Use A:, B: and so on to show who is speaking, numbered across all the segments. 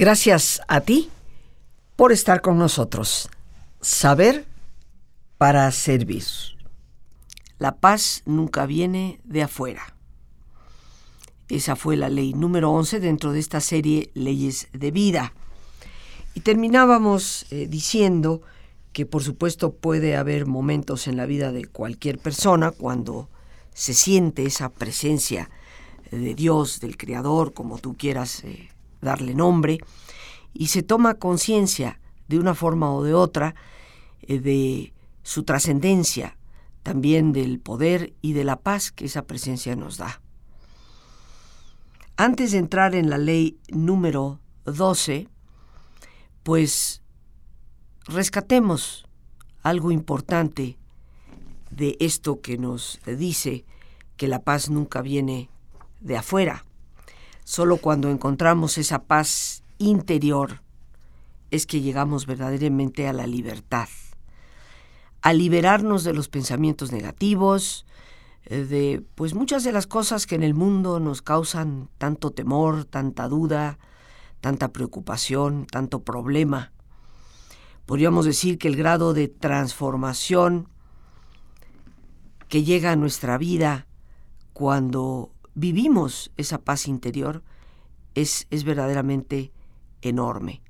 A: Gracias a ti por estar con nosotros. Saber para servir. La paz nunca viene de afuera. Esa fue la ley número 11 dentro de esta serie Leyes de Vida. Y terminábamos eh, diciendo que por supuesto puede haber momentos en la vida de cualquier persona cuando se siente esa presencia de Dios, del Creador, como tú quieras eh, darle nombre, y se toma conciencia de una forma o de otra eh, de su trascendencia, también del poder y de la paz que esa presencia nos da. Antes de entrar en la ley número 12, pues rescatemos algo importante de esto que nos dice que la paz nunca viene de afuera. Solo cuando encontramos esa paz interior es que llegamos verdaderamente a la libertad, a liberarnos de los pensamientos negativos, eh, de pues muchas de las cosas que en el mundo nos causan tanto temor, tanta duda, tanta preocupación, tanto problema. Podríamos decir que el grado de transformación que llega a nuestra vida cuando vivimos esa paz interior es, es verdaderamente enorme.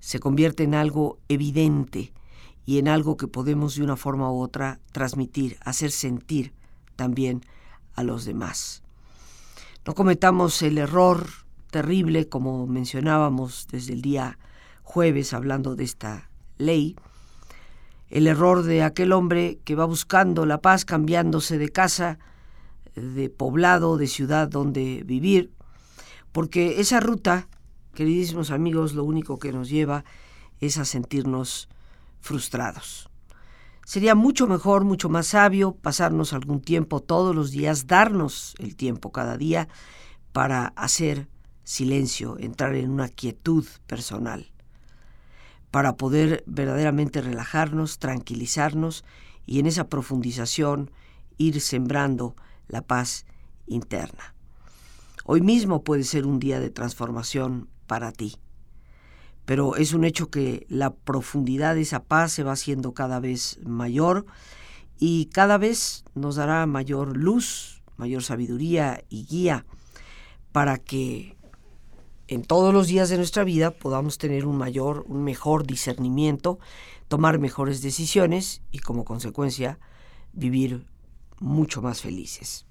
A: Se convierte en algo evidente y en algo que podemos de una forma u otra transmitir, hacer sentir también a los demás. No cometamos el error terrible, como mencionábamos desde el día jueves hablando de esta ley, el error de aquel hombre que va buscando la paz cambiándose de casa, de poblado, de ciudad donde vivir, porque esa ruta, queridísimos amigos, lo único que nos lleva es a sentirnos frustrados. Sería mucho mejor, mucho más sabio pasarnos algún tiempo todos los días, darnos el tiempo cada día para hacer silencio, entrar en una quietud personal, para poder verdaderamente relajarnos, tranquilizarnos y en esa profundización ir sembrando la paz interna. Hoy mismo puede ser un día de transformación para ti, pero es un hecho que la profundidad de esa paz se va haciendo cada vez mayor y cada vez nos dará mayor luz, mayor sabiduría y guía para que en todos los días de nuestra vida podamos tener un mayor, un mejor discernimiento, tomar mejores decisiones y como consecuencia vivir mucho más felices.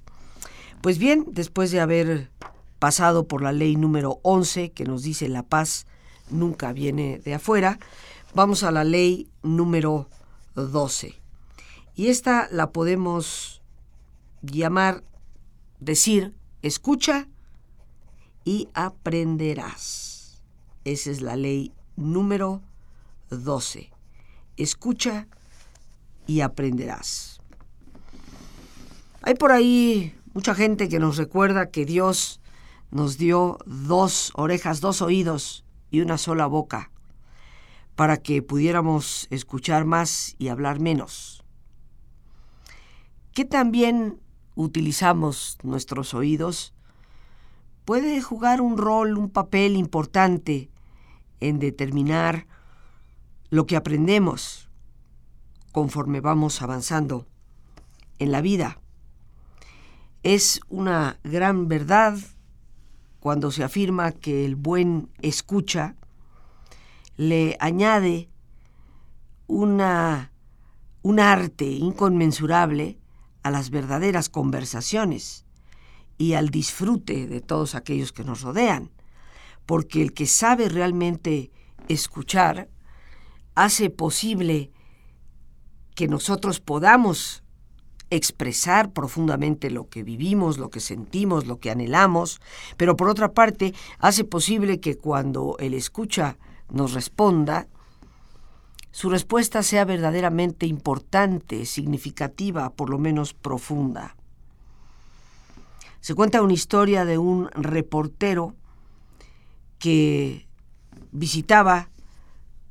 A: Pues bien, después de haber pasado por la ley número 11 que nos dice la paz nunca viene de afuera, vamos a la ley número 12. Y esta la podemos llamar, decir, escucha y aprenderás. Esa es la ley número 12. Escucha y aprenderás. Hay por ahí mucha gente que nos recuerda que Dios nos dio dos orejas, dos oídos y una sola boca para que pudiéramos escuchar más y hablar menos. ¿Qué también utilizamos nuestros oídos? Puede jugar un rol, un papel importante en determinar lo que aprendemos conforme vamos avanzando en la vida. Es una gran verdad cuando se afirma que el buen escucha le añade una, un arte inconmensurable a las verdaderas conversaciones y al disfrute de todos aquellos que nos rodean, porque el que sabe realmente escuchar hace posible que nosotros podamos expresar profundamente lo que vivimos, lo que sentimos, lo que anhelamos, pero por otra parte hace posible que cuando el escucha nos responda, su respuesta sea verdaderamente importante, significativa, por lo menos profunda. Se cuenta una historia de un reportero que visitaba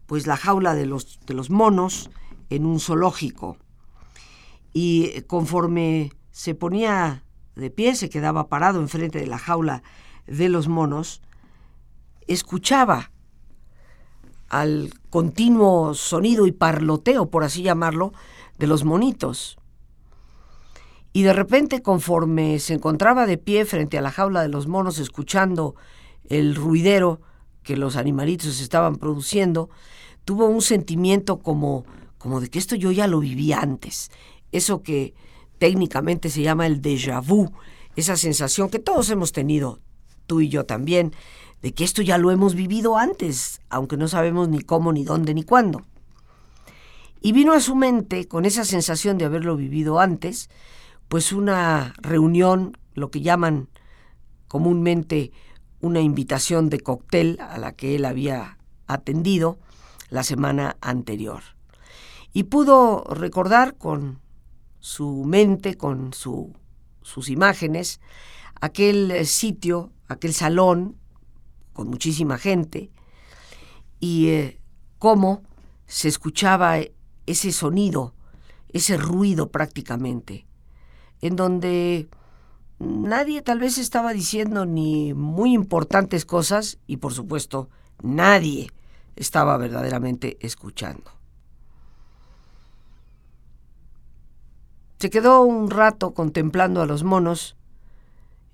A: pues la jaula de los, de los monos en un zoológico y conforme se ponía de pie, se quedaba parado enfrente de la jaula de los monos, escuchaba al continuo sonido y parloteo, por así llamarlo, de los monitos. Y de repente, conforme se encontraba de pie frente a la jaula de los monos, escuchando el ruidero que los animalitos estaban produciendo, tuvo un sentimiento como, como de que esto yo ya lo viví antes. Eso que técnicamente se llama el déjà vu, esa sensación que todos hemos tenido, tú y yo también, de que esto ya lo hemos vivido antes, aunque no sabemos ni cómo, ni dónde, ni cuándo. Y vino a su mente, con esa sensación de haberlo vivido antes, pues una reunión, lo que llaman comúnmente una invitación de cóctel a la que él había atendido la semana anterior. Y pudo recordar con su mente, con su, sus imágenes, aquel sitio, aquel salón con muchísima gente, y eh, cómo se escuchaba ese sonido, ese ruido prácticamente, en donde nadie tal vez estaba diciendo ni muy importantes cosas y por supuesto nadie estaba verdaderamente escuchando. Se quedó un rato contemplando a los monos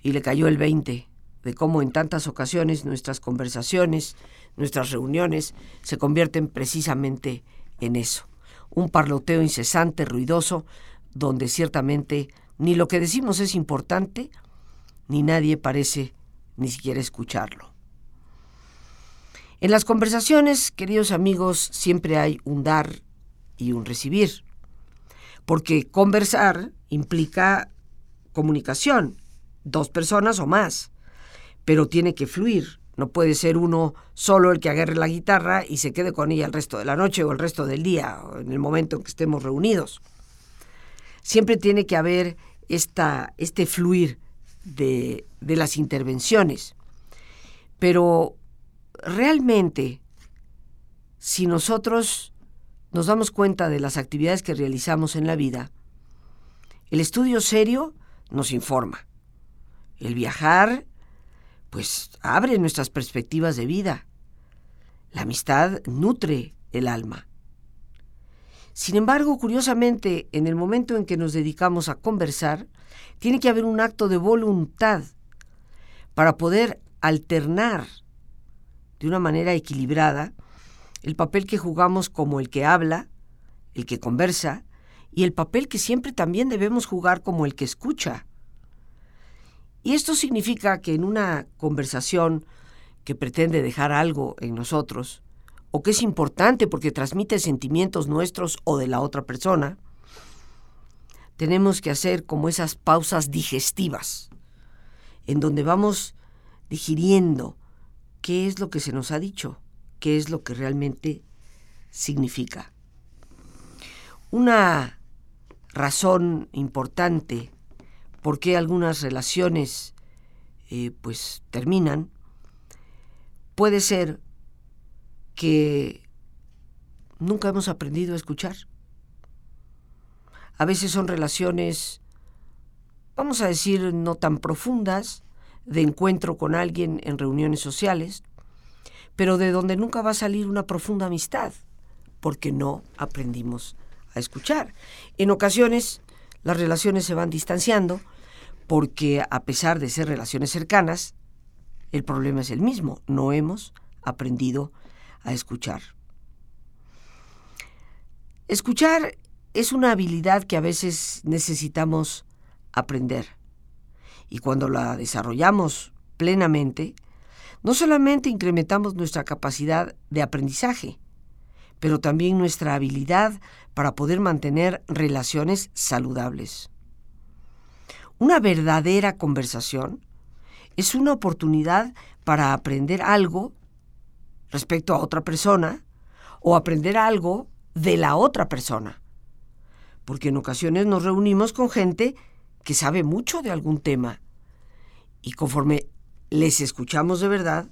A: y le cayó el veinte de cómo en tantas ocasiones nuestras conversaciones, nuestras reuniones se convierten precisamente en eso, un parloteo incesante, ruidoso, donde ciertamente ni lo que decimos es importante, ni nadie parece ni siquiera escucharlo. En las conversaciones, queridos amigos, siempre hay un dar y un recibir, porque conversar implica comunicación, dos personas o más pero tiene que fluir. No puede ser uno solo el que agarre la guitarra y se quede con ella el resto de la noche o el resto del día, o en el momento en que estemos reunidos. Siempre tiene que haber esta, este fluir de, de las intervenciones. Pero realmente, si nosotros nos damos cuenta de las actividades que realizamos en la vida, el estudio serio nos informa. El viajar pues abre nuestras perspectivas de vida. La amistad nutre el alma. Sin embargo, curiosamente, en el momento en que nos dedicamos a conversar, tiene que haber un acto de voluntad para poder alternar de una manera equilibrada el papel que jugamos como el que habla, el que conversa, y el papel que siempre también debemos jugar como el que escucha. Y esto significa que en una conversación que pretende dejar algo en nosotros, o que es importante porque transmite sentimientos nuestros o de la otra persona, tenemos que hacer como esas pausas digestivas, en donde vamos digiriendo qué es lo que se nos ha dicho, qué es lo que realmente significa. Una razón importante por qué algunas relaciones eh, pues terminan, puede ser que nunca hemos aprendido a escuchar. A veces son relaciones, vamos a decir, no tan profundas, de encuentro con alguien en reuniones sociales, pero de donde nunca va a salir una profunda amistad, porque no aprendimos a escuchar. En ocasiones las relaciones se van distanciando porque a pesar de ser relaciones cercanas, el problema es el mismo, no hemos aprendido a escuchar. Escuchar es una habilidad que a veces necesitamos aprender y cuando la desarrollamos plenamente, no solamente incrementamos nuestra capacidad de aprendizaje, pero también nuestra habilidad para poder mantener relaciones saludables. Una verdadera conversación es una oportunidad para aprender algo respecto a otra persona o aprender algo de la otra persona. Porque en ocasiones nos reunimos con gente que sabe mucho de algún tema y conforme les escuchamos de verdad,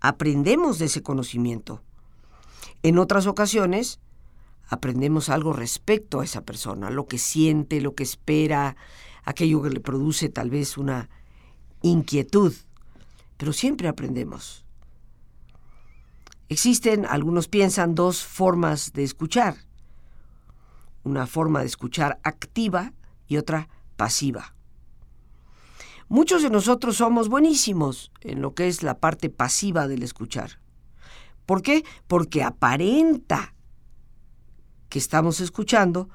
A: aprendemos de ese conocimiento. En otras ocasiones, aprendemos algo respecto a esa persona, lo que siente, lo que espera, aquello que le produce tal vez una inquietud, pero siempre aprendemos. Existen, algunos piensan, dos formas de escuchar. Una forma de escuchar activa y otra pasiva. Muchos de nosotros somos buenísimos en lo que es la parte pasiva del escuchar. ¿Por qué? Porque aparenta que estamos escuchando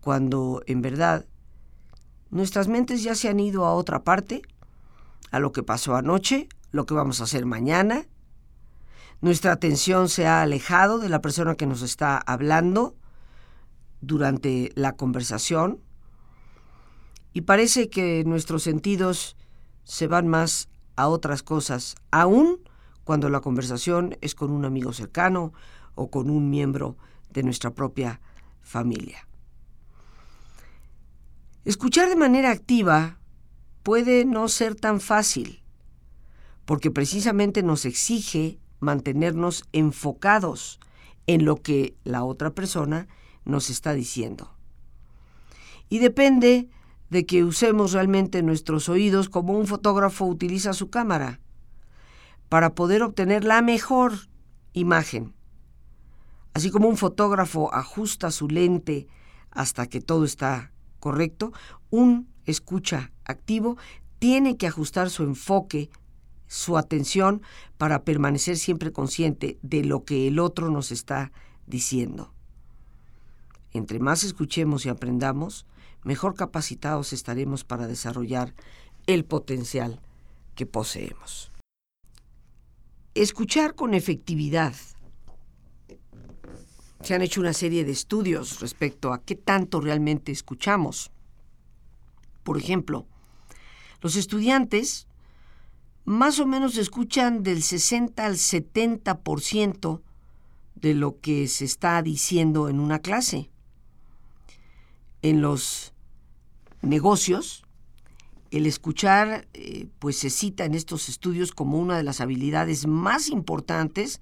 A: cuando en verdad nuestras mentes ya se han ido a otra parte, a lo que pasó anoche, lo que vamos a hacer mañana. Nuestra atención se ha alejado de la persona que nos está hablando durante la conversación y parece que nuestros sentidos se van más a otras cosas, aún cuando la conversación es con un amigo cercano o con un miembro de nuestra propia familia. Escuchar de manera activa puede no ser tan fácil, porque precisamente nos exige mantenernos enfocados en lo que la otra persona nos está diciendo. Y depende de que usemos realmente nuestros oídos como un fotógrafo utiliza su cámara para poder obtener la mejor imagen. Así como un fotógrafo ajusta su lente hasta que todo está correcto, un escucha activo tiene que ajustar su enfoque, su atención para permanecer siempre consciente de lo que el otro nos está diciendo. Entre más escuchemos y aprendamos, mejor capacitados estaremos para desarrollar el potencial que poseemos. Escuchar con efectividad. Se han hecho una serie de estudios respecto a qué tanto realmente escuchamos. Por ejemplo, los estudiantes más o menos escuchan del 60 al 70% de lo que se está diciendo en una clase. En los negocios, el escuchar eh, pues se cita en estos estudios como una de las habilidades más importantes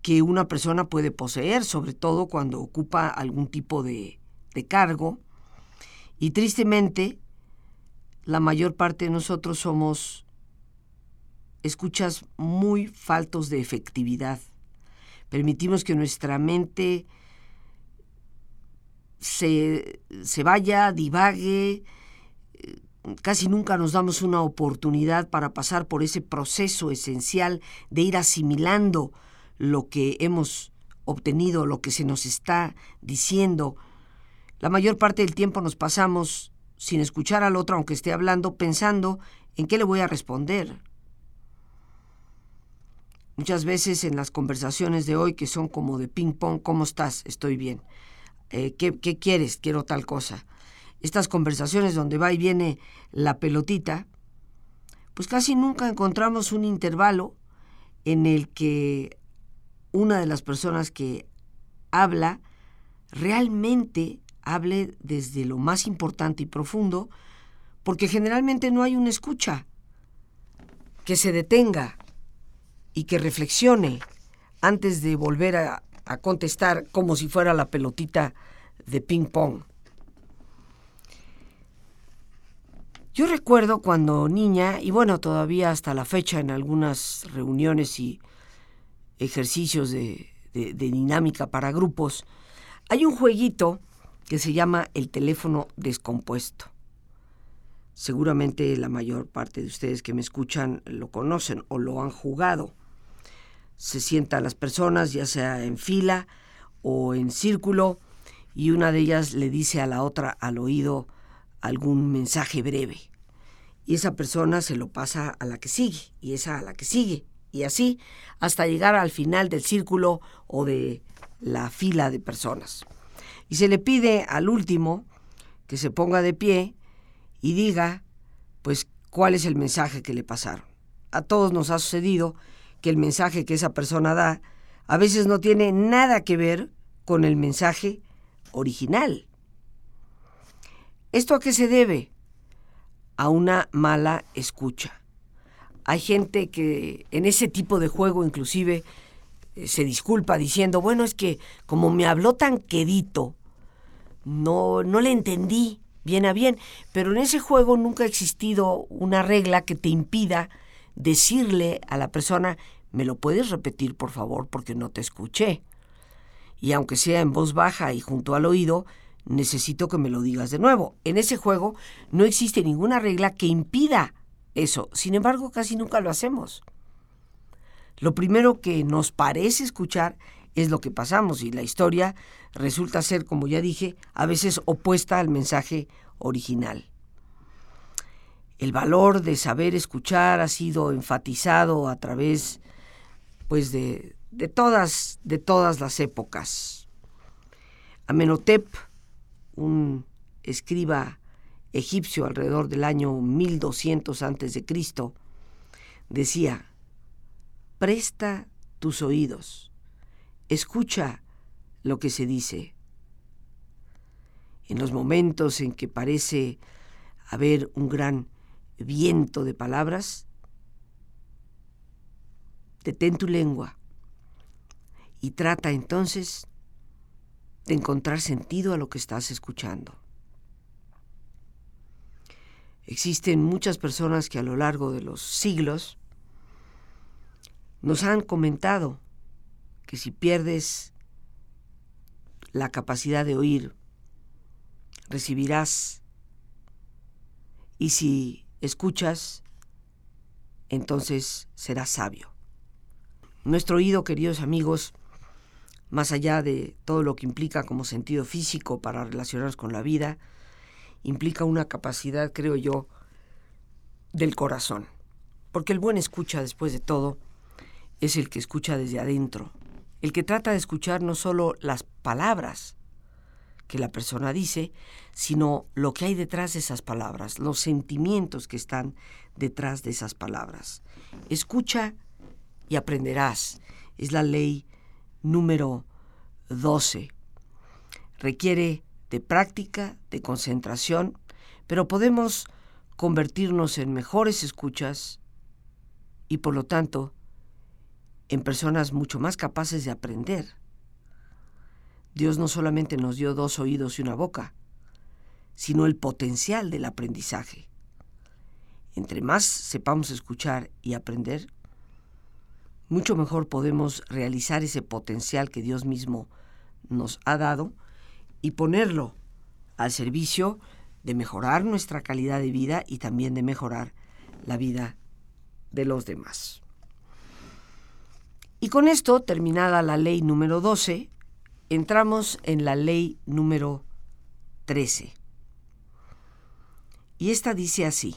A: que una persona puede poseer, sobre todo cuando ocupa algún tipo de, de cargo. Y tristemente, la mayor parte de nosotros somos escuchas muy faltos de efectividad. Permitimos que nuestra mente se, vaya, divague, eh, casi nunca nos damos una oportunidad para pasar por ese proceso esencial de ir asimilando lo que hemos obtenido, lo que se nos está diciendo. La mayor parte del tiempo nos pasamos sin escuchar al otro, aunque esté hablando, pensando en qué le voy a responder. Muchas veces en las conversaciones de hoy, que son como de ping-pong, ¿cómo estás? Estoy bien. Eh, ¿qué, ¿qué quieres? Quiero tal cosa. Estas conversaciones donde va y viene la pelotita, pues casi nunca encontramos un intervalo en el que una de las personas que habla realmente hable desde lo más importante y profundo, porque generalmente no hay una escucha que se detenga y que reflexione antes de volver a, a contestar como si fuera la pelotita de ping pong. Yo recuerdo cuando niña, y bueno, todavía hasta la fecha en algunas reuniones y ejercicios de, dinámica para grupos, hay un jueguito que se llama el teléfono descompuesto. Seguramente la mayor parte de ustedes que me escuchan lo conocen o lo han jugado se sientan las personas, ya sea en fila o en círculo, y una de ellas le dice a la otra al oído algún mensaje breve. Y esa persona se lo pasa a la que sigue, y esa a la que sigue, y así hasta llegar al final del círculo o de la fila de personas. Y se le pide al último que se ponga de pie y diga, pues, cuál es el mensaje que le pasaron. A todos nos ha sucedido que el mensaje que esa persona da a veces no tiene nada que ver con el mensaje original. ¿Esto a qué se debe? A una mala escucha. Hay gente que en ese tipo de juego inclusive eh, se disculpa diciendo, bueno, es que como me habló tan quedito, no, no le entendí bien a bien, pero en ese juego nunca ha existido una regla que te impida decirle a la persona ¿me lo puedes repetir por favor porque no te escuché? Y aunque sea en voz baja y junto al oído, necesito que me lo digas de nuevo. En ese juego no existe ninguna regla que impida eso. Sin embargo, casi nunca lo hacemos. Lo primero que nos parece escuchar es lo que pasamos y la historia resulta ser, como ya dije, a veces opuesta al mensaje original. El valor de saber escuchar ha sido enfatizado a través pues de, de todas de todas las épocas. Amenhotep, un escriba egipcio alrededor del año 1200 antes de Cristo, decía: "Presta tus oídos, escucha lo que se dice." En los momentos en que parece haber un gran viento de palabras, detén tu lengua y trata entonces de encontrar sentido a lo que estás escuchando. Existen muchas personas que a lo largo de los siglos nos han comentado que si pierdes la capacidad de oír, recibirás y si escuchas, entonces serás sabio. Nuestro oído, queridos amigos, más allá de todo lo que implica como sentido físico para relacionarnos con la vida, implica una capacidad, creo yo, del corazón. Porque el buen escucha, después de todo, es el que escucha desde adentro, el que trata de escuchar no solo las palabras, que la persona dice, sino lo que hay detrás de esas palabras, los sentimientos que están detrás de esas palabras. Escucha y aprenderás. Es la ley número 12. Requiere de práctica, de concentración, pero podemos convertirnos en mejores escuchas y por lo tanto en personas mucho más capaces de aprender. Dios no solamente nos dio dos oídos y una boca, sino el potencial del aprendizaje. Entre más sepamos escuchar y aprender, mucho mejor podemos realizar ese potencial que Dios mismo nos ha dado y ponerlo al servicio de mejorar nuestra calidad de vida y también de mejorar la vida de los demás. Y con esto, terminada la ley número 12, entramos en la ley número 13. Y esta dice así,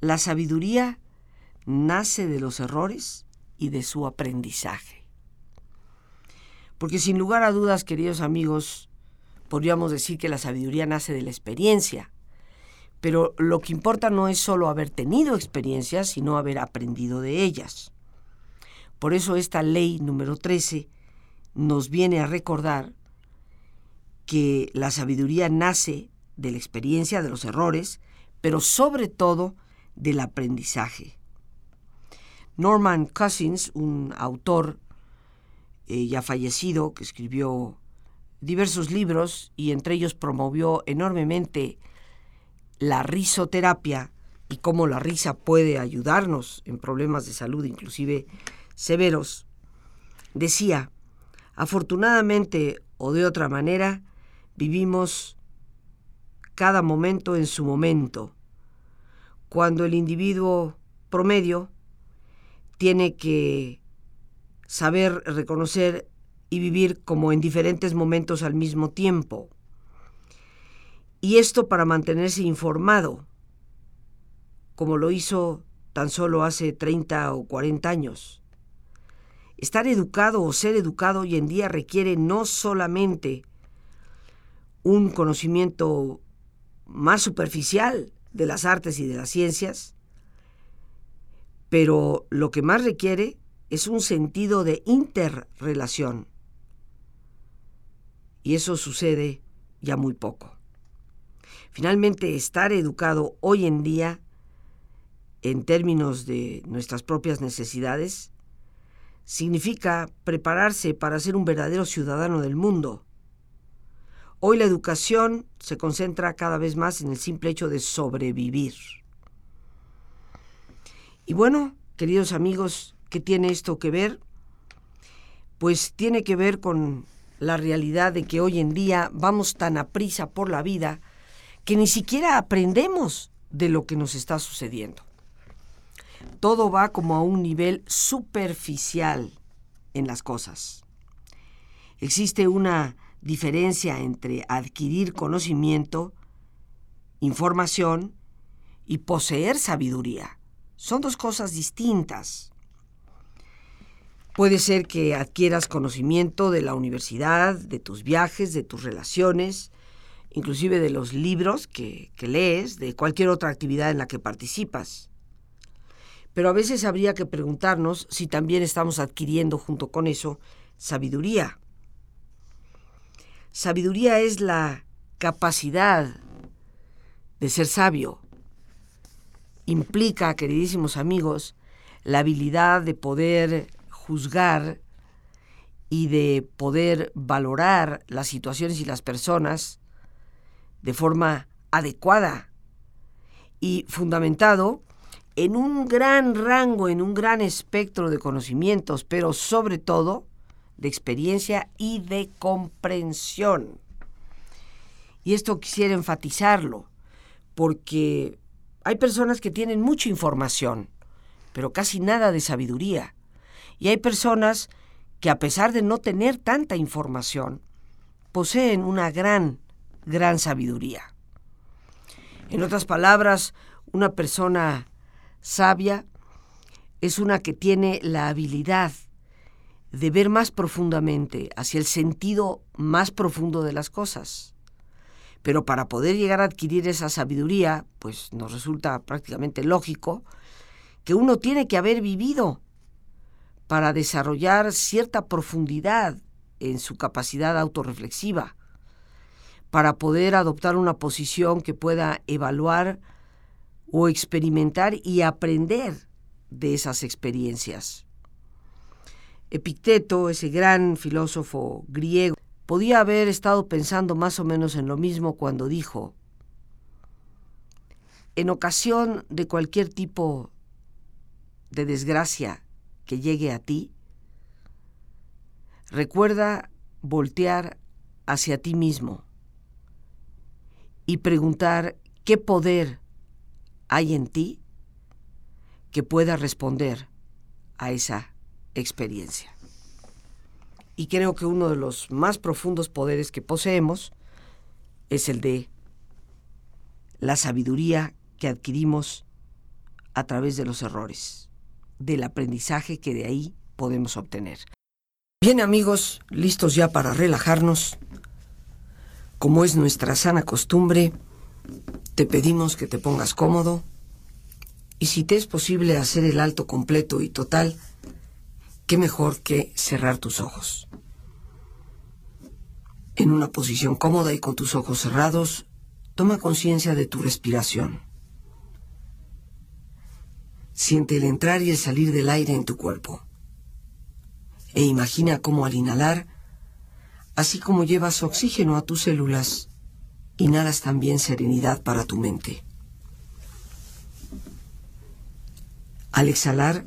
A: la sabiduría nace de los errores y de su aprendizaje. Porque sin lugar a dudas, queridos amigos, podríamos decir que la sabiduría nace de la experiencia, pero lo que importa no es solo haber tenido experiencias, sino haber aprendido de ellas. Por eso esta ley número 13 nos viene a recordar que la sabiduría nace de la experiencia, de los errores, pero sobre todo del aprendizaje. Norman Cousins, un autor eh, ya fallecido que escribió diversos libros y entre ellos promovió enormemente la risoterapia y cómo la risa puede ayudarnos en problemas de salud, inclusive severos, decía, Afortunadamente o de otra manera, vivimos cada momento en su momento, cuando el individuo promedio tiene que saber reconocer y vivir como en diferentes momentos al mismo tiempo. Y esto para mantenerse informado, como lo hizo tan solo hace 30 o 40 años. Estar educado o ser educado hoy en día requiere no solamente un conocimiento más superficial de las artes y de las ciencias, pero lo que más requiere es un sentido de interrelación. Y eso sucede ya muy poco. Finalmente, estar educado hoy en día, en términos de nuestras propias necesidades, significa prepararse para ser un verdadero ciudadano del mundo. Hoy la educación se concentra cada vez más en el simple hecho de sobrevivir. Y bueno, queridos amigos, ¿Qué tiene esto que ver? Pues tiene que ver con la realidad de que hoy en día vamos tan a prisa por la vida que ni siquiera aprendemos de lo que nos está sucediendo. Todo va como a un nivel superficial en las cosas. Existe una diferencia entre adquirir conocimiento, información y poseer sabiduría. Son dos cosas distintas. Puede ser que adquieras conocimiento de la universidad, de tus viajes, de tus relaciones, inclusive de los libros que, que, lees, de cualquier otra actividad en la que participas. Pero a veces habría que preguntarnos si también estamos adquiriendo junto con eso sabiduría. Sabiduría es la capacidad de ser sabio. Implica, queridísimos amigos, la habilidad de poder juzgar y de poder valorar las situaciones y las personas de forma adecuada y fundamentado en un gran rango, en un gran espectro de conocimientos, pero sobre todo de experiencia y de comprensión. Y esto quisiera enfatizarlo, porque hay personas que tienen mucha información, pero casi nada de sabiduría. Y hay personas que a pesar de no tener tanta información, poseen una gran, gran sabiduría. En otras palabras, una persona sabia es una que tiene la habilidad de ver más profundamente, hacia el sentido más profundo de las cosas. Pero para poder llegar a adquirir esa sabiduría, pues nos resulta prácticamente lógico que uno tiene que haber vivido para desarrollar cierta profundidad en su capacidad autorreflexiva, para poder adoptar una posición que pueda evaluar o experimentar y aprender de esas experiencias. Epicteto, ese gran filósofo griego, podía haber estado pensando más o menos en lo mismo cuando dijo, en ocasión de cualquier tipo de desgracia que llegue a ti, recuerda voltear hacia ti mismo y preguntar qué poder hay en ti que pueda responder a esa experiencia. Y creo que uno de los más profundos poderes que poseemos es el de la sabiduría que adquirimos a través de los errores, del aprendizaje que de ahí podemos obtener. Bien amigos, listos ya para relajarnos. Como es nuestra sana costumbre, te pedimos que te pongas cómodo y si te es posible hacer el alto completo y total, qué mejor que cerrar tus ojos. En una posición cómoda y con tus ojos cerrados, toma conciencia de tu respiración. Siente el entrar y el salir del aire en tu cuerpo. E imagina cómo al inhalar, así como llevas oxígeno a tus células, inhalas también serenidad para tu mente. Al exhalar,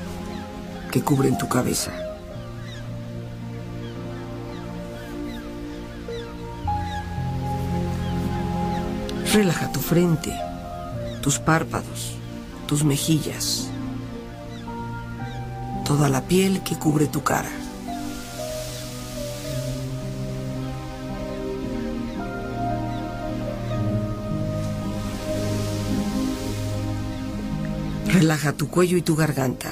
A: que cubren tu cabeza. Relaja tu frente, tus párpados, tus mejillas, toda la piel que cubre tu cara. Relaja tu cuello y tu garganta.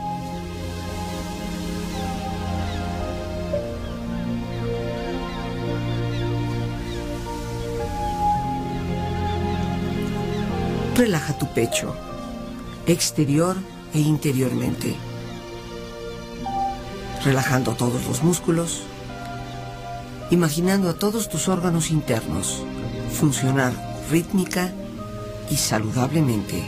A: Relaja tu pecho, exterior e interiormente, relajando todos los músculos, imaginando a todos tus órganos internos funcionar rítmica y saludablemente.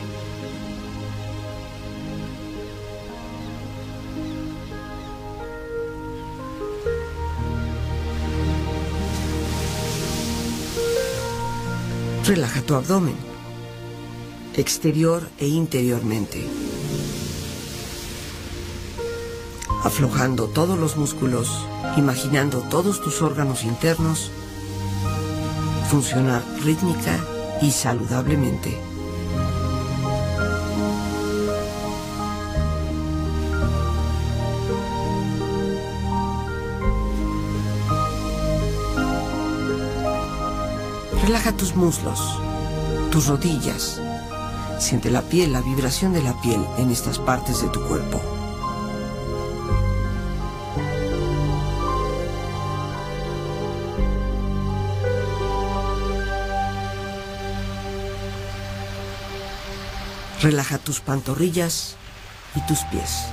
A: Relaja tu abdomen, exterior e interiormente. Aflojando todos los músculos, imaginando todos tus órganos internos funcionar rítmica y saludablemente. Relaja tus muslos, tus rodillas. Siente la piel, la vibración de la piel en estas partes de tu cuerpo. Relaja tus pantorrillas y tus pies.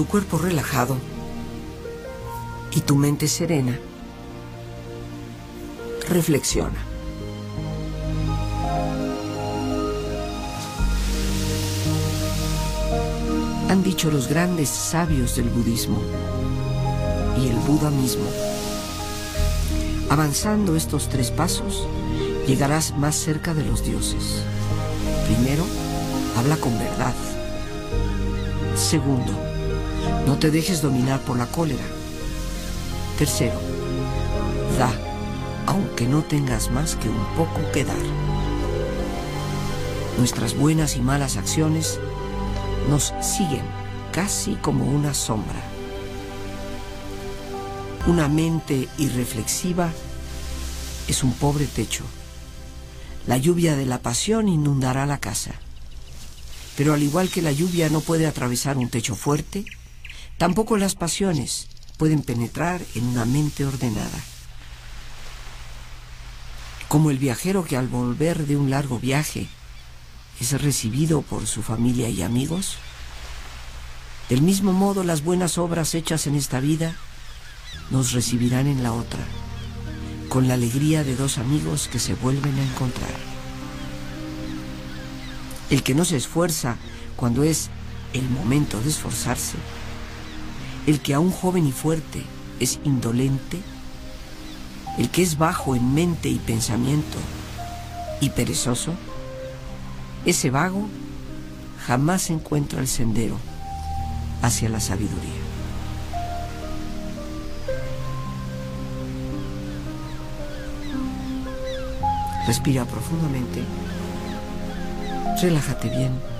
A: Tu cuerpo relajado y tu mente serena, reflexiona. Han dicho los grandes sabios del budismo y el Buda mismo. Avanzando estos tres pasos, llegarás más cerca de los dioses. Primero, habla con verdad. Segundo, no te dejes dominar por la cólera. Tercero, da, aunque no tengas más que un poco que dar. Nuestras buenas y malas acciones nos siguen casi como una sombra. Una mente irreflexiva es un pobre techo. La lluvia de la pasión inundará la casa. Pero al igual que la lluvia no puede atravesar un techo fuerte, Tampoco las pasiones pueden penetrar en una mente ordenada. Como el viajero que al volver de un largo viaje es recibido por su familia y amigos, del mismo modo las buenas obras hechas en esta vida nos recibirán en la otra, con la alegría de dos amigos que se vuelven a encontrar. El que no se esfuerza cuando es el momento de esforzarse, el que aún joven y fuerte es indolente, el que es bajo en mente y pensamiento y perezoso, ese vago jamás encuentra el sendero hacia la sabiduría. Respira profundamente, relájate bien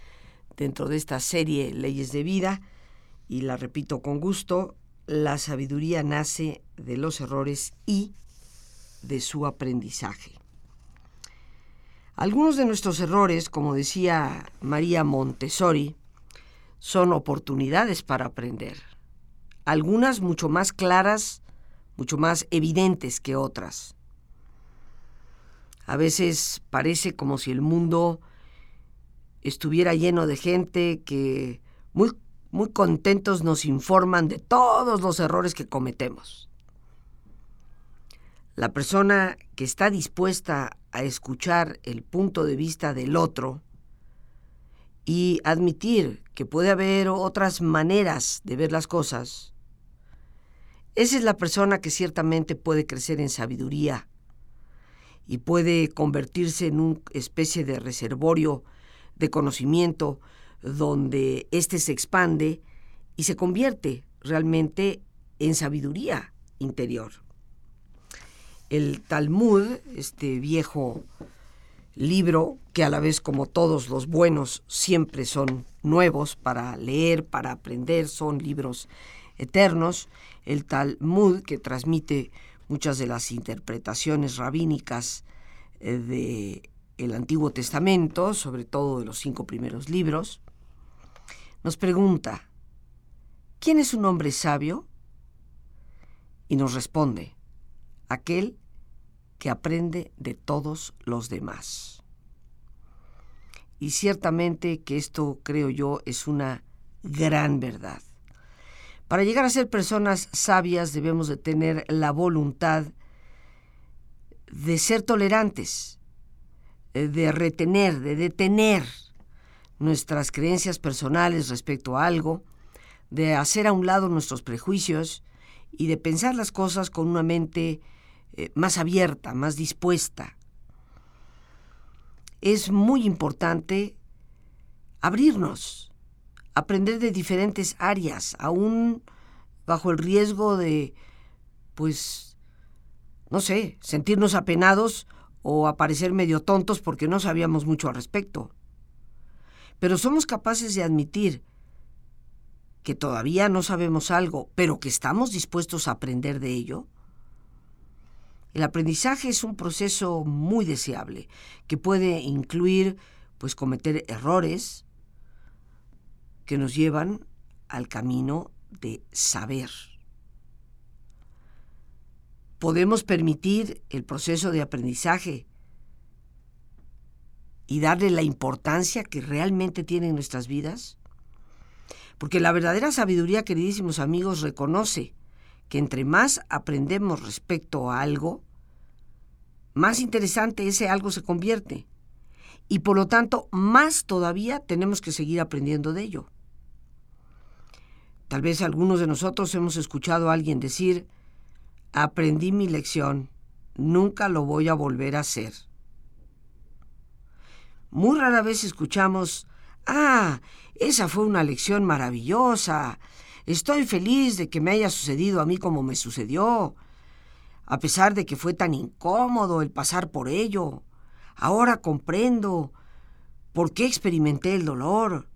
A: dentro de esta serie Leyes de Vida y la repito con gusto, la sabiduría nace de los errores y de su aprendizaje. Algunos de nuestros errores, como decía María Montessori, son oportunidades para aprender. Algunas mucho más claras, mucho más evidentes que otras. A veces parece como si el mundo estuviera lleno de gente que muy, muy contentos nos informan de todos los errores que cometemos. La persona que está dispuesta a escuchar el punto de vista del otro y admitir que puede haber otras maneras de ver las cosas, esa es la persona que ciertamente puede crecer en sabiduría y puede convertirse en una especie de reservorio de conocimiento donde éste se expande y se convierte realmente en sabiduría interior. El Talmud, este viejo libro que a la vez como todos los buenos siempre son nuevos para leer, para aprender, son libros eternos, el Talmud que transmite muchas de las interpretaciones rabínicas eh, de el Antiguo Testamento, sobre todo de los cinco primeros libros, nos pregunta, ¿quién es un hombre sabio? Y nos responde, aquel que aprende de todos los demás. Y ciertamente que esto, creo yo, es una gran verdad. Para llegar a ser personas sabias debemos de tener la voluntad de ser tolerantes, de retener, de detener nuestras creencias personales respecto a algo, de hacer a un lado nuestros prejuicios y de pensar las cosas con una mente eh, más abierta, más dispuesta. Es muy importante abrirnos, aprender de diferentes áreas, aún bajo el riesgo de, pues, no sé, sentirnos apenados o aparecer medio tontos porque no sabíamos mucho al respecto. Pero somos capaces de admitir que todavía no sabemos algo, pero que estamos dispuestos a aprender de ello. El aprendizaje es un proceso muy deseable que puede incluir pues cometer errores, que nos llevan al camino de saber. Podemos permitir el proceso de aprendizaje y darle la importancia que realmente tiene en nuestras vidas? Porque la verdadera sabiduría, queridísimos amigos, reconoce que entre más aprendemos respecto a algo, más interesante ese algo se convierte. Y por lo tanto, más todavía tenemos que seguir aprendiendo de ello. Tal vez algunos de nosotros hemos escuchado a alguien decir, aprendí mi lección, nunca lo voy a volver a hacer. Muy rara vez escuchamos, ah, esa fue una lección maravillosa, estoy feliz de que me haya sucedido a mí como me sucedió, a pesar de que fue tan incómodo el pasar por ello. Ahora comprendo por qué experimenté el dolor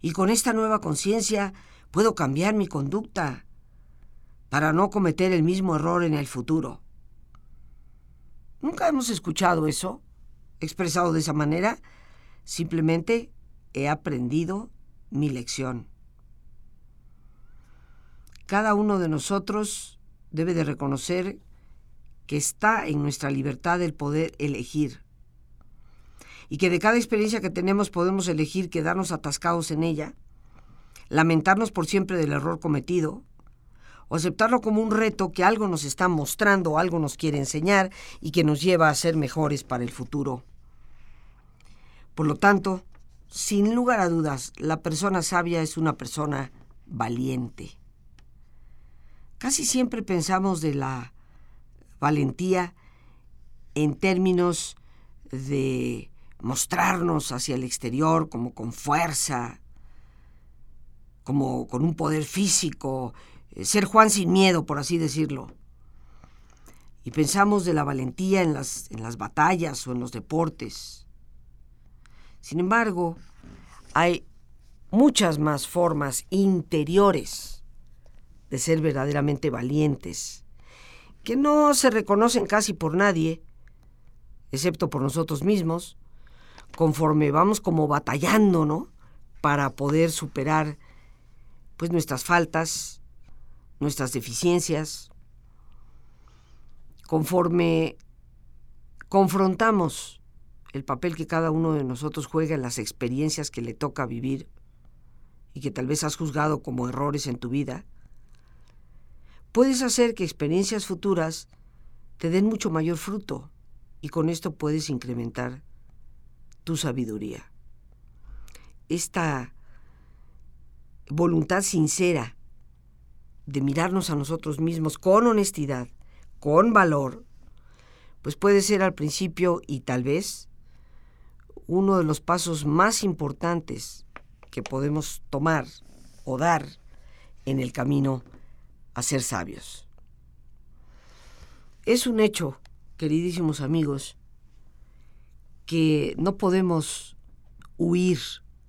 A: y con esta nueva conciencia Puedo cambiar mi conducta para no cometer el mismo error en el futuro. Nunca hemos escuchado eso expresado de esa manera. Simplemente he aprendido mi lección. Cada uno de nosotros debe de reconocer que está en nuestra libertad el poder elegir y que de cada experiencia que tenemos podemos elegir quedarnos atascados en ella lamentarnos por siempre del error cometido, o aceptarlo como un reto que algo nos está mostrando, algo nos quiere enseñar y que nos lleva a ser mejores para el futuro. Por lo tanto, sin lugar a dudas, la persona sabia es una persona valiente. Casi siempre pensamos de la valentía en términos de mostrarnos hacia el exterior como con fuerza, como con un poder físico, ser Juan sin miedo, por así decirlo. y pensamos de la valentía en las, en las batallas o en los deportes. Sin embargo, hay muchas más formas interiores de ser verdaderamente valientes, que no se reconocen casi por nadie, excepto por nosotros mismos, conforme vamos como batallando, ¿no? Para poder superar pues nuestras faltas, nuestras deficiencias, conforme confrontamos el papel que cada uno de nosotros juega en las experiencias que le toca vivir y que tal vez has juzgado como errores en tu vida, puedes hacer que experiencias futuras te den mucho mayor fruto y con esto puedes incrementar tu sabiduría. Esta voluntad sincera de mirarnos a nosotros mismos con honestidad con valor, pues puede ser al principio y tal vez uno de los pasos más importantes que podemos tomar o dar en el camino a ser sabios. Es un hecho, queridísimos amigos, que no podemos huir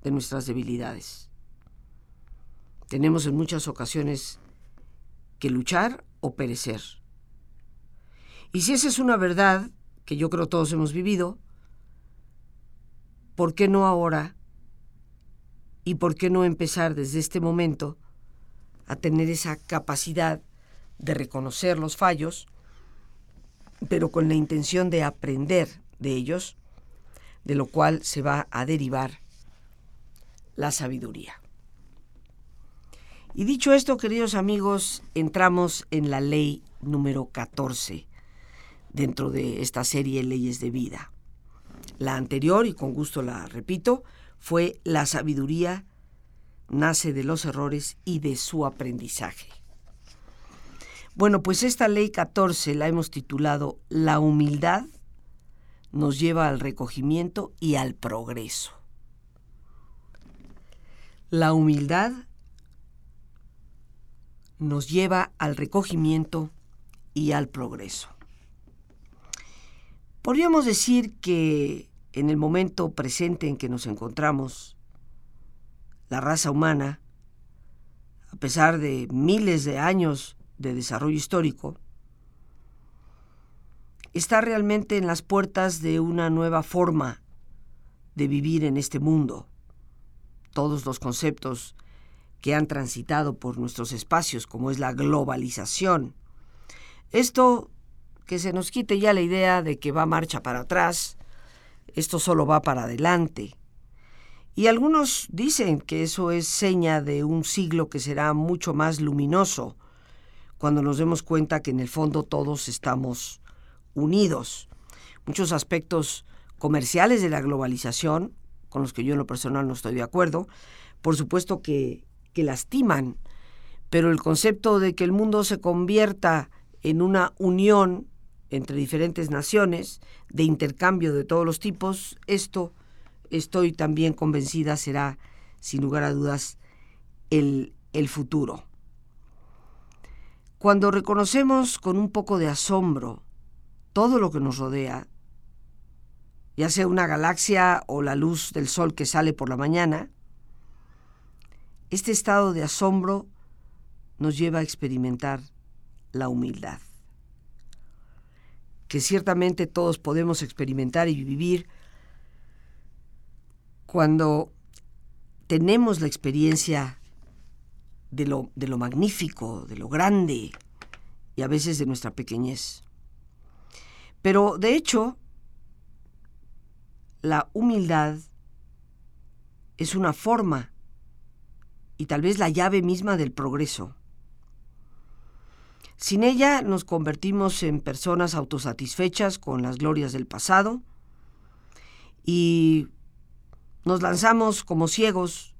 A: de nuestras debilidades. Tenemos en muchas ocasiones que luchar o perecer. Y si esa es una verdad que yo creo todos hemos vivido, ¿por qué no ahora? ¿Y por qué no empezar desde este momento a tener esa capacidad de reconocer los fallos, pero con la intención de aprender de ellos, de lo cual se va a derivar la sabiduría? Y dicho esto, queridos amigos, entramos en la ley número 14 dentro de esta serie Leyes de Vida. La anterior, y con gusto la repito, fue la sabiduría nace de los errores y de su aprendizaje. Bueno, pues esta ley 14 la hemos titulado La humildad nos lleva al recogimiento y al progreso. La humildad nos lleva al recogimiento y al progreso. Podríamos decir que en el momento presente en que nos encontramos, la raza humana, a pesar de miles de años de desarrollo histórico, está realmente en las puertas de una nueva forma de vivir en este mundo. Todos los conceptos que han transitado por nuestros espacios, como es la globalización. Esto que se nos quite ya la idea de que va marcha para atrás, esto solo va para adelante. Y algunos dicen que eso es seña de un siglo que será mucho más luminoso, cuando nos demos cuenta que en el fondo todos estamos unidos. Muchos aspectos comerciales de la globalización, con los que yo en lo personal no estoy de acuerdo, por supuesto que, que lastiman, pero el concepto de que el mundo se convierta en una unión entre diferentes naciones, de intercambio de todos los tipos, esto estoy también convencida será, sin lugar a dudas, el, el futuro. Cuando reconocemos con un poco de asombro todo lo que nos rodea, ya sea una galaxia o la luz del sol que sale por la mañana, este estado de asombro nos lleva a experimentar la humildad que ciertamente todos podemos experimentar y vivir cuando tenemos la experiencia de lo, de lo magnífico, de lo grande y a veces de nuestra pequeñez. Pero de hecho, la humildad es una forma y tal vez la llave misma del progreso. Sin ella nos convertimos en personas autosatisfechas con las glorias del pasado y nos lanzamos como ciegos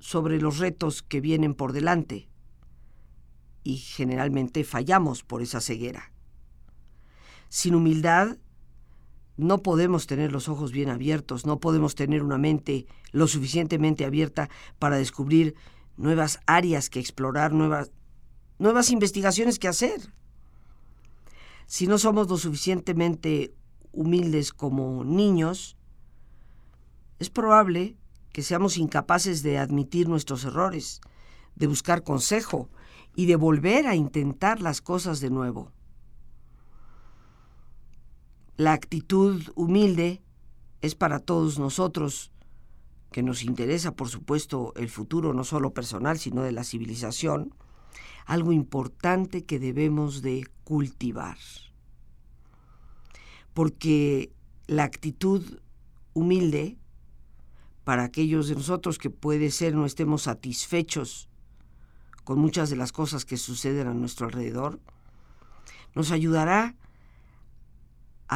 A: sobre los retos que vienen por delante y generalmente fallamos por esa ceguera. Sin humildad no podemos tener los ojos bien abiertos, no podemos tener una mente lo suficientemente abierta para descubrir nuevas áreas que explorar, nuevas, nuevas investigaciones que hacer. si no somos lo suficientemente humildes como niños, es probable que seamos incapaces de admitir nuestros errores, de buscar consejo y de volver a intentar las cosas de nuevo. La actitud humilde es para todos nosotros, que nos interesa, por supuesto, el futuro no solo personal, sino de la civilización, algo importante que debemos de cultivar. Porque la actitud humilde, para aquellos de nosotros que puede ser no estemos satisfechos con muchas de las cosas que suceden a nuestro alrededor, nos ayudará a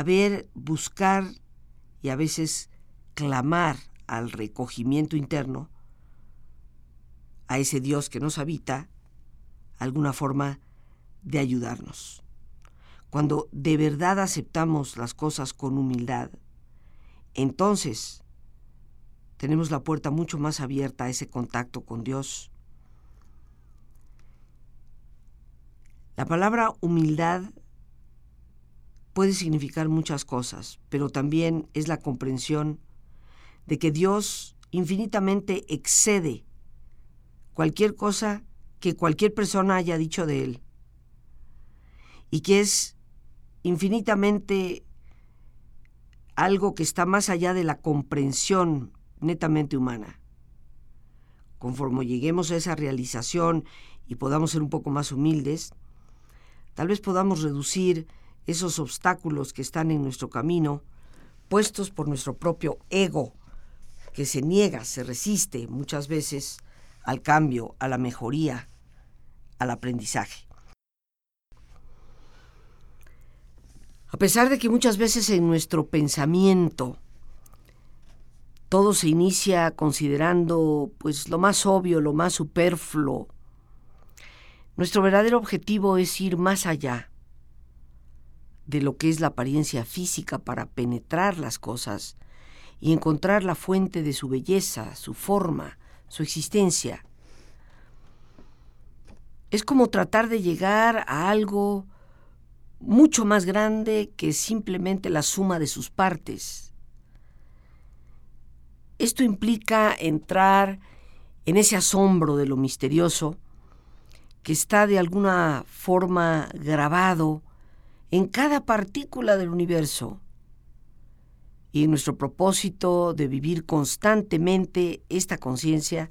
A: ver, buscar y a veces clamar al recogimiento interno, a ese Dios que nos habita, alguna forma de ayudarnos. Cuando de verdad aceptamos las cosas con humildad, entonces tenemos la puerta mucho más abierta a ese contacto con Dios. La palabra humildad puede significar muchas cosas, pero también es la comprensión de que Dios infinitamente excede cualquier cosa que cualquier persona haya dicho de Él, y que es infinitamente algo que está más allá de la comprensión netamente humana. Conforme lleguemos a esa realización y podamos ser un poco más humildes, tal vez podamos reducir esos obstáculos que están en nuestro camino, puestos por nuestro propio ego, que se niega, se resiste muchas veces al cambio, a la mejoría, al aprendizaje. A pesar de que muchas veces en nuestro pensamiento todo se inicia considerando pues lo más obvio, lo más superfluo, nuestro verdadero objetivo es ir más allá de lo que es la apariencia física para penetrar las cosas y encontrar la fuente de su belleza, su forma, su existencia. Es como tratar de llegar a algo mucho más grande que simplemente la suma de sus partes. Esto implica entrar en ese asombro de lo misterioso que está de alguna forma grabado en cada partícula del universo y en nuestro propósito de vivir constantemente esta conciencia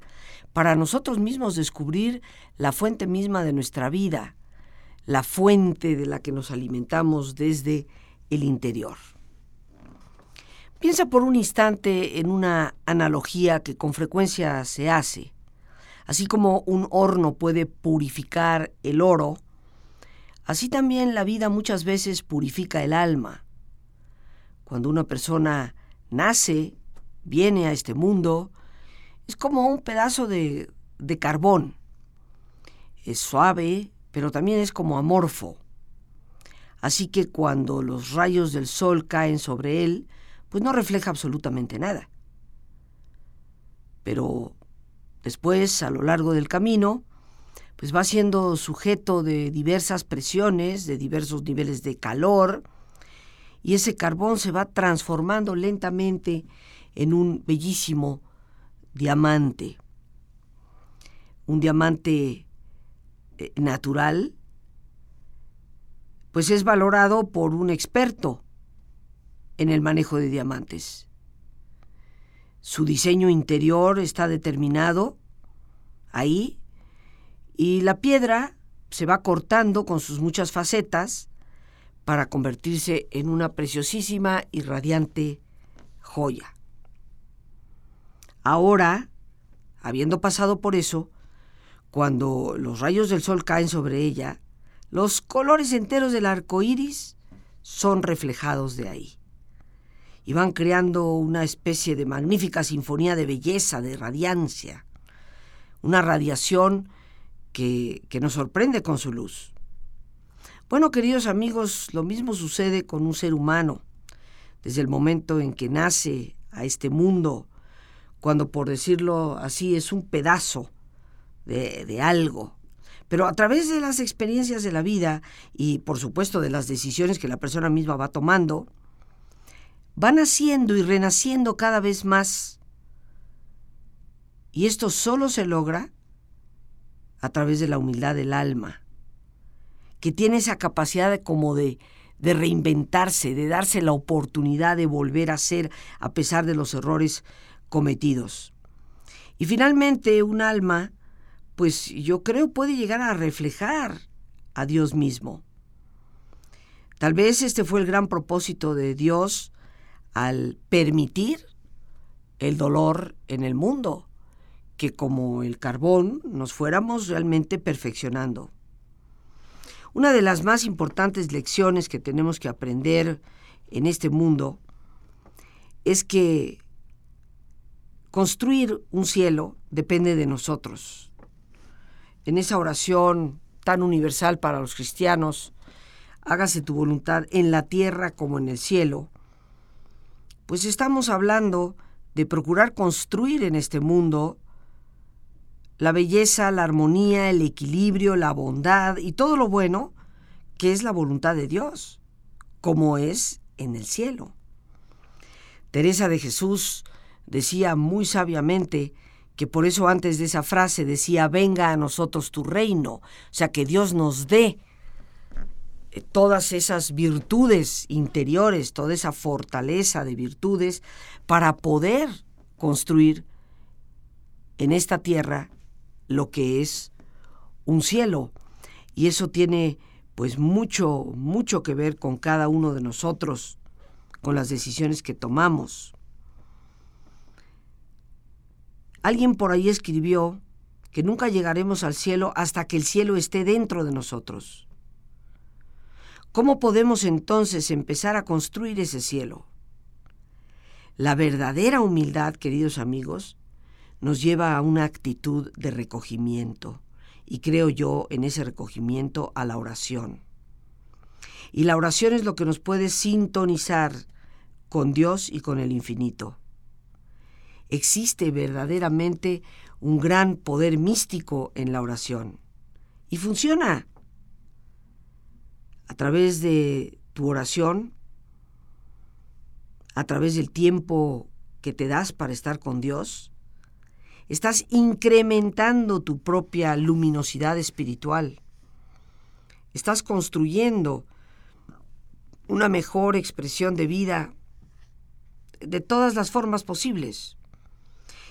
A: para nosotros mismos descubrir la fuente misma de nuestra vida, la fuente de la que nos alimentamos desde el interior. Piensa por un instante en una analogía que con frecuencia se hace. Así como un horno puede purificar el oro, Así también la vida muchas veces purifica el alma. Cuando una persona nace, viene a este mundo, es como un pedazo de, de carbón. Es suave, pero también es como amorfo. Así que cuando los rayos del sol caen sobre él, pues no refleja absolutamente nada. Pero después, a lo largo del camino, pues va siendo sujeto de diversas presiones, de diversos niveles de calor, y ese carbón se va transformando lentamente en un bellísimo diamante. Un diamante eh, natural, pues es valorado por un experto en el manejo de diamantes. Su diseño interior está determinado ahí y la piedra se va cortando con sus muchas facetas para convertirse en una preciosísima y radiante joya. Ahora, habiendo pasado por eso, cuando los rayos del sol caen sobre ella, los colores enteros del arco iris son reflejados de ahí. Y van creando una especie de magnífica sinfonía de belleza, de radiancia, una radiación que, nos sorprende con su luz. Bueno, queridos amigos, lo mismo sucede con un ser humano. Desde el momento en que nace a este mundo, cuando por decirlo así es un pedazo de, de algo, Pero a través de las experiencias de la vida y por supuesto de las decisiones que la persona misma va tomando, van naciendo y renaciendo cada vez más. Y esto solo se logra a través de la humildad del alma, que tiene esa capacidad de, como de, de reinventarse, de darse la oportunidad de volver a ser a pesar de los errores cometidos. Y finalmente un alma, pues yo creo puede llegar a reflejar a Dios mismo. Tal vez este fue el gran propósito de Dios al permitir el dolor en el mundo, que como el carbón nos fuéramos realmente perfeccionando. Una de las más importantes lecciones que tenemos que aprender en este mundo es que construir un cielo depende de nosotros. En esa oración tan universal para los cristianos, hágase tu voluntad en la tierra como en el cielo, pues estamos hablando de procurar construir en este mundo la belleza, la armonía, el equilibrio, la bondad y todo lo bueno que es la voluntad de Dios, como es en el cielo. Teresa de Jesús decía muy sabiamente que por eso antes de esa frase decía, venga a nosotros tu reino, o sea, que Dios nos dé todas esas virtudes interiores, toda esa fortaleza de virtudes para poder construir en esta tierra lo que es un cielo. Y eso tiene pues mucho, mucho que ver con cada uno de nosotros, con las decisiones que tomamos. Alguien por ahí escribió que nunca llegaremos al cielo hasta que el cielo esté dentro de nosotros. ¿Cómo podemos entonces empezar a construir ese cielo? La verdadera humildad, queridos amigos, nos lleva a una actitud de recogimiento, y creo yo en ese recogimiento a la oración. Y la oración es lo que nos puede sintonizar con Dios y con el infinito. Existe verdaderamente un gran poder místico en la oración. Y funciona a través de tu oración, a través del tiempo que te das para estar con Dios, estás incrementando tu propia luminosidad espiritual. Estás construyendo una mejor expresión de vida de todas las formas posibles.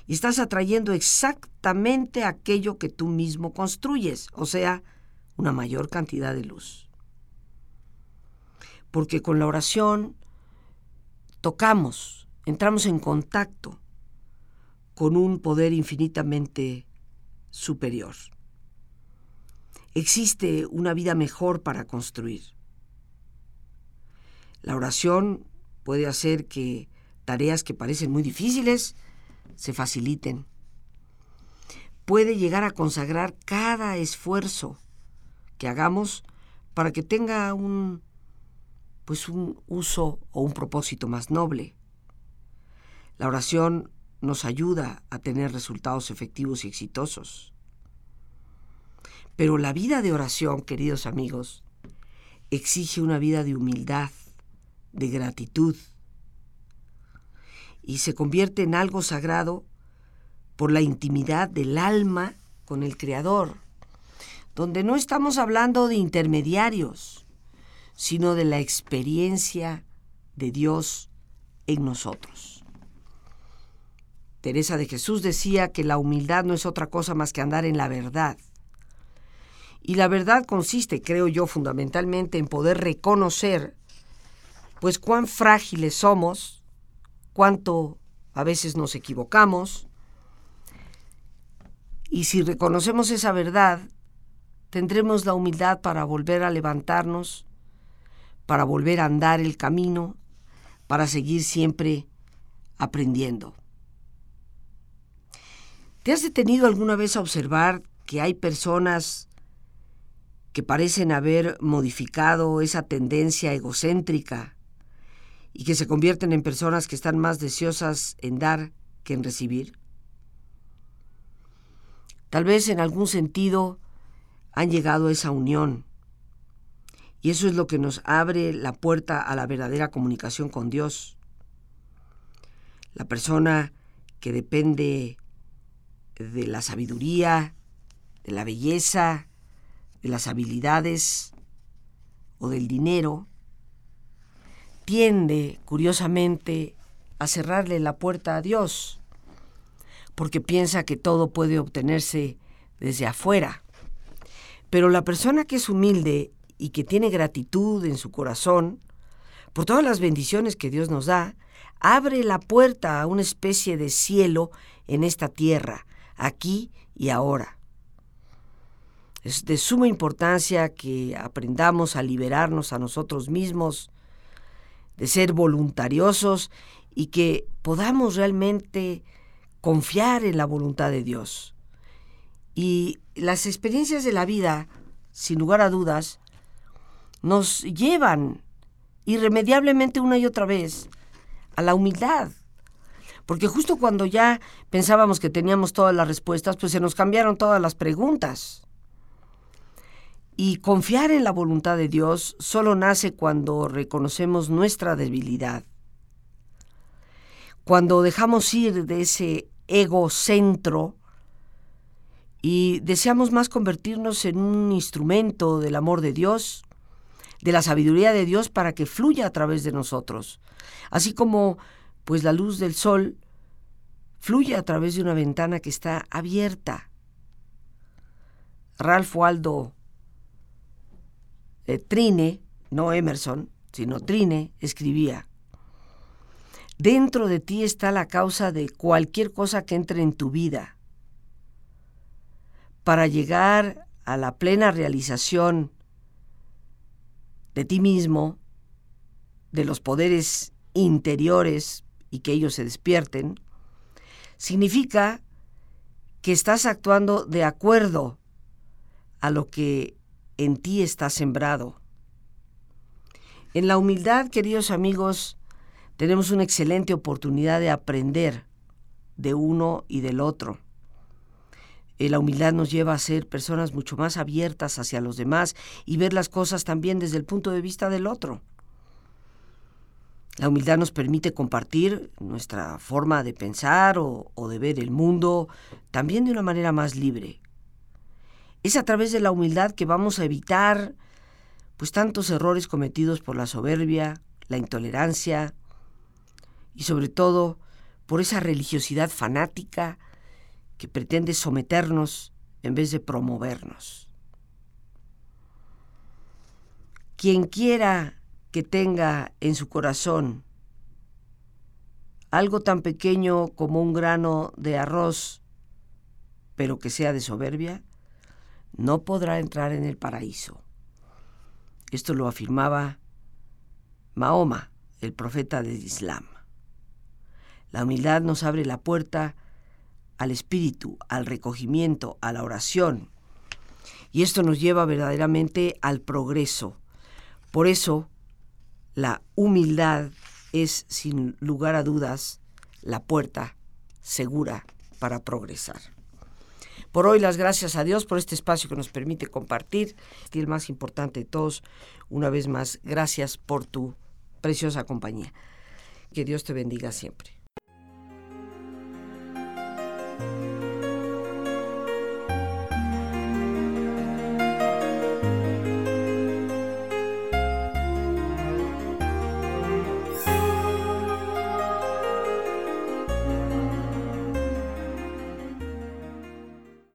A: Y estás atrayendo exactamente aquello que tú mismo construyes, o sea, una mayor cantidad de luz porque con la oración tocamos, entramos en contacto con un poder infinitamente superior. Existe una vida mejor para construir. La oración puede hacer que tareas que parecen muy difíciles se faciliten. Puede llegar a consagrar cada esfuerzo que hagamos para que tenga un pues un uso o un propósito más noble. La oración nos ayuda a tener resultados efectivos y exitosos. Pero la vida de oración, queridos amigos, exige una vida de humildad, de gratitud, y se convierte en algo sagrado por la intimidad del alma con el Creador, donde no estamos hablando de intermediarios, sino de la experiencia de Dios en nosotros. Teresa de Jesús decía que la humildad no es otra cosa más que andar en la verdad. Y la verdad consiste, creo yo, fundamentalmente en poder reconocer, pues cuán frágiles somos, cuánto a veces nos equivocamos, y si reconocemos esa verdad, tendremos la humildad para volver a levantarnos para volver a andar el camino, para seguir siempre aprendiendo. ¿Te has detenido alguna vez a observar que hay personas que parecen haber modificado esa tendencia egocéntrica y que se convierten en personas que están más deseosas en dar que en recibir? Tal vez en algún sentido han llegado a esa unión. Y eso es lo que nos abre la puerta a la verdadera comunicación con Dios. La persona que depende de la sabiduría, de la belleza, de las habilidades o del dinero, tiende, curiosamente, a cerrarle la puerta a Dios, porque piensa que todo puede obtenerse desde afuera. Pero la persona que es humilde y que tiene gratitud en su corazón por todas las bendiciones que Dios nos da, abre la puerta a una especie de cielo en esta tierra, aquí y ahora. Es de suma importancia que aprendamos a liberarnos a nosotros mismos, de ser voluntariosos y que podamos realmente confiar en la voluntad de Dios. Y las experiencias de la vida, sin lugar a dudas, nos llevan irremediablemente una y otra vez a la humildad. Porque justo cuando ya pensábamos que teníamos todas las respuestas, pues se nos cambiaron todas las preguntas. Y confiar en la voluntad de Dios solo nace cuando reconocemos nuestra debilidad. Cuando dejamos ir de ese ego centro y deseamos más convertirnos en un instrumento del amor de Dios, de la sabiduría de Dios para que fluya a través de nosotros. Así como pues la luz del sol fluye a través de una ventana que está abierta. Ralph Waldo eh, Trine, no Emerson, sino Trine, escribía, Dentro de ti está la causa de cualquier cosa que entre en tu vida. Para llegar a la plena realización de ti mismo, de los poderes interiores y que ellos se despierten, significa que estás actuando de acuerdo a lo que en ti está sembrado. En la humildad, queridos amigos, tenemos una excelente oportunidad de aprender de uno y del otro. Eh, la humildad nos lleva a ser personas mucho más abiertas hacia los demás y ver las cosas también desde el punto de vista del otro. La humildad nos permite compartir nuestra forma de pensar o, de ver el mundo también de una manera más libre. Es a través de la humildad que vamos a evitar pues tantos errores cometidos por la soberbia, la intolerancia y sobre todo por esa religiosidad fanática que pretende someternos en vez de promovernos. Quien quiera que tenga en su corazón algo tan pequeño como un grano de arroz, pero que sea de soberbia, no podrá entrar en el paraíso. Esto lo afirmaba Mahoma, el profeta del Islam. La humildad nos abre la puerta al espíritu, al recogimiento, a la oración. Y esto nos lleva verdaderamente al progreso. Por eso, la humildad es, sin lugar a dudas, la puerta segura para progresar. Por hoy las gracias a Dios por este espacio que nos permite compartir. Y el más importante de todos, una vez más, gracias por tu preciosa compañía. Que Dios te bendiga siempre.